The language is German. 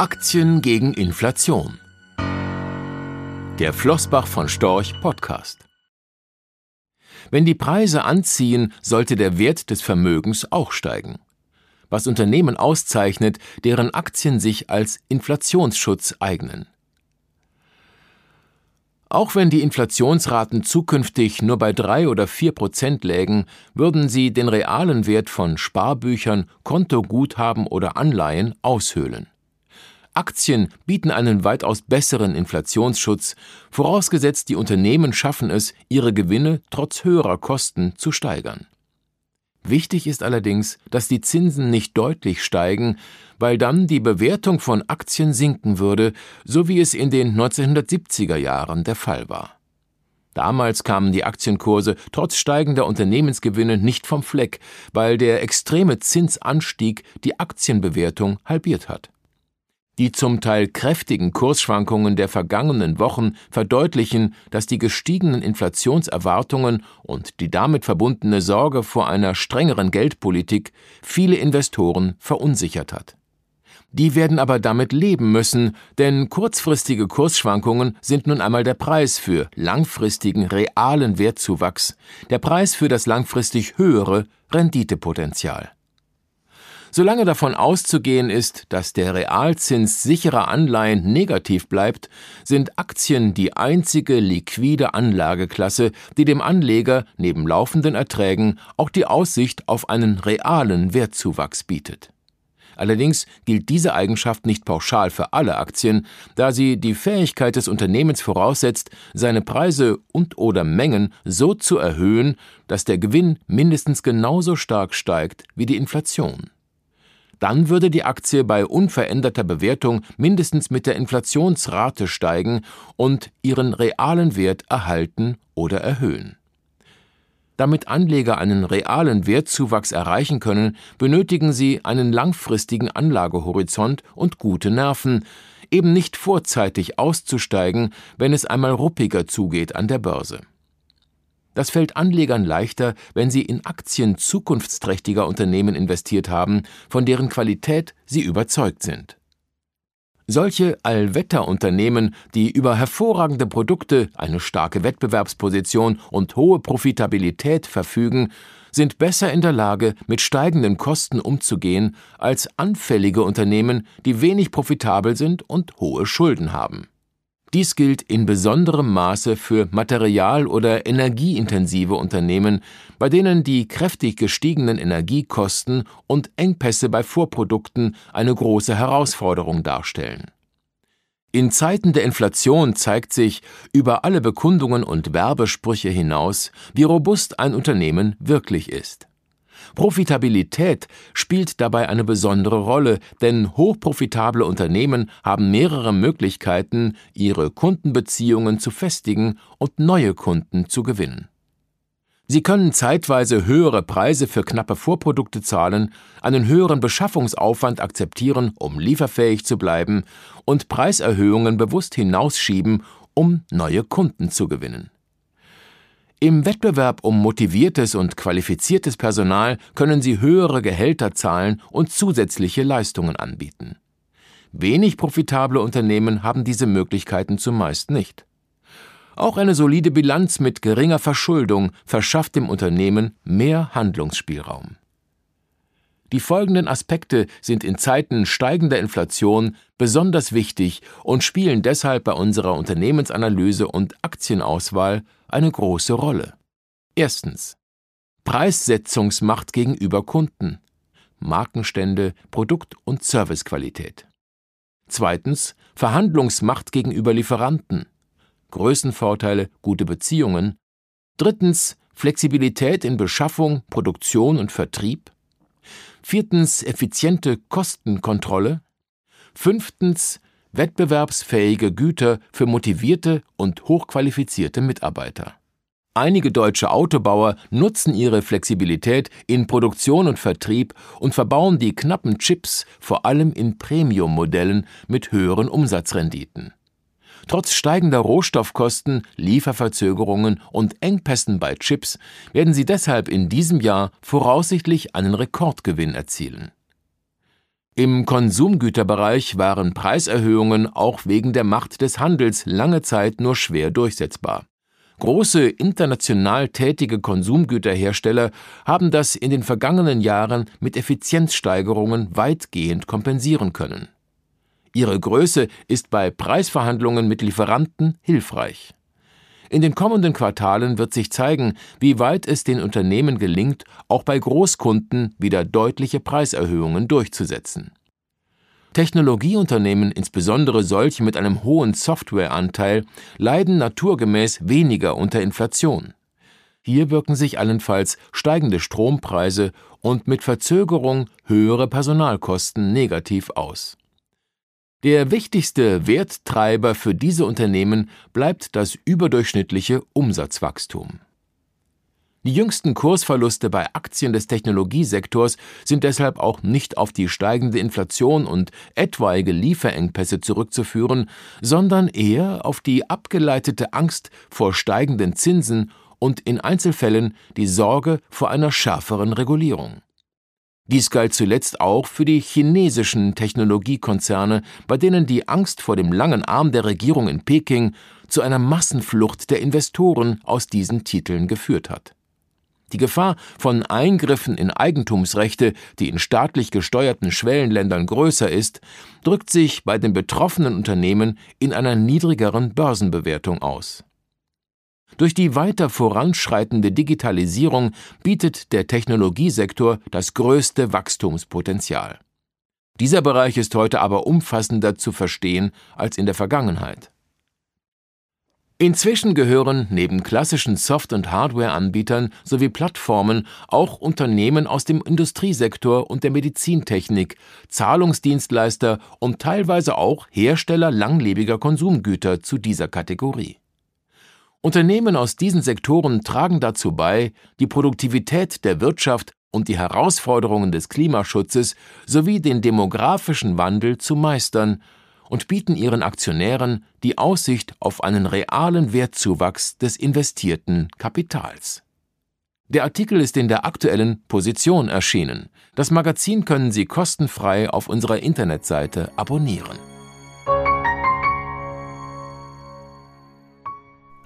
Aktien gegen Inflation. Der Flossbach von Storch Podcast. Wenn die Preise anziehen, sollte der Wert des Vermögens auch steigen. Was Unternehmen auszeichnet, deren Aktien sich als Inflationsschutz eignen. Auch wenn die Inflationsraten zukünftig nur bei drei oder vier Prozent lägen, würden sie den realen Wert von Sparbüchern, Kontoguthaben oder Anleihen aushöhlen. Aktien bieten einen weitaus besseren Inflationsschutz, vorausgesetzt die Unternehmen schaffen es, ihre Gewinne trotz höherer Kosten zu steigern. Wichtig ist allerdings, dass die Zinsen nicht deutlich steigen, weil dann die Bewertung von Aktien sinken würde, so wie es in den 1970er Jahren der Fall war. Damals kamen die Aktienkurse trotz steigender Unternehmensgewinne nicht vom Fleck, weil der extreme Zinsanstieg die Aktienbewertung halbiert hat. Die zum Teil kräftigen Kursschwankungen der vergangenen Wochen verdeutlichen, dass die gestiegenen Inflationserwartungen und die damit verbundene Sorge vor einer strengeren Geldpolitik viele Investoren verunsichert hat. Die werden aber damit leben müssen, denn kurzfristige Kursschwankungen sind nun einmal der Preis für langfristigen realen Wertzuwachs, der Preis für das langfristig höhere Renditepotenzial. Solange davon auszugehen ist, dass der Realzins sicherer Anleihen negativ bleibt, sind Aktien die einzige liquide Anlageklasse, die dem Anleger neben laufenden Erträgen auch die Aussicht auf einen realen Wertzuwachs bietet. Allerdings gilt diese Eigenschaft nicht pauschal für alle Aktien, da sie die Fähigkeit des Unternehmens voraussetzt, seine Preise und oder Mengen so zu erhöhen, dass der Gewinn mindestens genauso stark steigt wie die Inflation dann würde die Aktie bei unveränderter Bewertung mindestens mit der Inflationsrate steigen und ihren realen Wert erhalten oder erhöhen. Damit Anleger einen realen Wertzuwachs erreichen können, benötigen sie einen langfristigen Anlagehorizont und gute Nerven, eben nicht vorzeitig auszusteigen, wenn es einmal ruppiger zugeht an der Börse. Das fällt Anlegern leichter, wenn sie in Aktien zukunftsträchtiger Unternehmen investiert haben, von deren Qualität sie überzeugt sind. Solche Allwetterunternehmen, die über hervorragende Produkte, eine starke Wettbewerbsposition und hohe Profitabilität verfügen, sind besser in der Lage, mit steigenden Kosten umzugehen, als anfällige Unternehmen, die wenig profitabel sind und hohe Schulden haben. Dies gilt in besonderem Maße für material- oder energieintensive Unternehmen, bei denen die kräftig gestiegenen Energiekosten und Engpässe bei Vorprodukten eine große Herausforderung darstellen. In Zeiten der Inflation zeigt sich über alle Bekundungen und Werbesprüche hinaus, wie robust ein Unternehmen wirklich ist. Profitabilität spielt dabei eine besondere Rolle, denn hochprofitable Unternehmen haben mehrere Möglichkeiten, ihre Kundenbeziehungen zu festigen und neue Kunden zu gewinnen. Sie können zeitweise höhere Preise für knappe Vorprodukte zahlen, einen höheren Beschaffungsaufwand akzeptieren, um lieferfähig zu bleiben, und Preiserhöhungen bewusst hinausschieben, um neue Kunden zu gewinnen. Im Wettbewerb um motiviertes und qualifiziertes Personal können sie höhere Gehälter zahlen und zusätzliche Leistungen anbieten. Wenig profitable Unternehmen haben diese Möglichkeiten zumeist nicht. Auch eine solide Bilanz mit geringer Verschuldung verschafft dem Unternehmen mehr Handlungsspielraum. Die folgenden Aspekte sind in Zeiten steigender Inflation besonders wichtig und spielen deshalb bei unserer Unternehmensanalyse und Aktienauswahl eine große Rolle. Erstens Preissetzungsmacht gegenüber Kunden, Markenstände, Produkt- und Servicequalität. Zweitens Verhandlungsmacht gegenüber Lieferanten, Größenvorteile, gute Beziehungen. Drittens Flexibilität in Beschaffung, Produktion und Vertrieb. Viertens effiziente Kostenkontrolle. Fünftens wettbewerbsfähige Güter für motivierte und hochqualifizierte Mitarbeiter. Einige deutsche Autobauer nutzen ihre Flexibilität in Produktion und Vertrieb und verbauen die knappen Chips vor allem in Premium-Modellen mit höheren Umsatzrenditen. Trotz steigender Rohstoffkosten, Lieferverzögerungen und Engpässen bei Chips werden sie deshalb in diesem Jahr voraussichtlich einen Rekordgewinn erzielen. Im Konsumgüterbereich waren Preiserhöhungen auch wegen der Macht des Handels lange Zeit nur schwer durchsetzbar. Große international tätige Konsumgüterhersteller haben das in den vergangenen Jahren mit Effizienzsteigerungen weitgehend kompensieren können. Ihre Größe ist bei Preisverhandlungen mit Lieferanten hilfreich. In den kommenden Quartalen wird sich zeigen, wie weit es den Unternehmen gelingt, auch bei Großkunden wieder deutliche Preiserhöhungen durchzusetzen. Technologieunternehmen, insbesondere solche mit einem hohen Softwareanteil, leiden naturgemäß weniger unter Inflation. Hier wirken sich allenfalls steigende Strompreise und mit Verzögerung höhere Personalkosten negativ aus. Der wichtigste Werttreiber für diese Unternehmen bleibt das überdurchschnittliche Umsatzwachstum. Die jüngsten Kursverluste bei Aktien des Technologiesektors sind deshalb auch nicht auf die steigende Inflation und etwaige Lieferengpässe zurückzuführen, sondern eher auf die abgeleitete Angst vor steigenden Zinsen und in Einzelfällen die Sorge vor einer schärferen Regulierung. Dies galt zuletzt auch für die chinesischen Technologiekonzerne, bei denen die Angst vor dem langen Arm der Regierung in Peking zu einer Massenflucht der Investoren aus diesen Titeln geführt hat. Die Gefahr von Eingriffen in Eigentumsrechte, die in staatlich gesteuerten Schwellenländern größer ist, drückt sich bei den betroffenen Unternehmen in einer niedrigeren Börsenbewertung aus. Durch die weiter voranschreitende Digitalisierung bietet der Technologiesektor das größte Wachstumspotenzial. Dieser Bereich ist heute aber umfassender zu verstehen als in der Vergangenheit. Inzwischen gehören neben klassischen Soft- und Hardware-Anbietern sowie Plattformen auch Unternehmen aus dem Industriesektor und der Medizintechnik, Zahlungsdienstleister und teilweise auch Hersteller langlebiger Konsumgüter zu dieser Kategorie. Unternehmen aus diesen Sektoren tragen dazu bei, die Produktivität der Wirtschaft und die Herausforderungen des Klimaschutzes sowie den demografischen Wandel zu meistern und bieten ihren Aktionären die Aussicht auf einen realen Wertzuwachs des investierten Kapitals. Der Artikel ist in der aktuellen Position erschienen. Das Magazin können Sie kostenfrei auf unserer Internetseite abonnieren.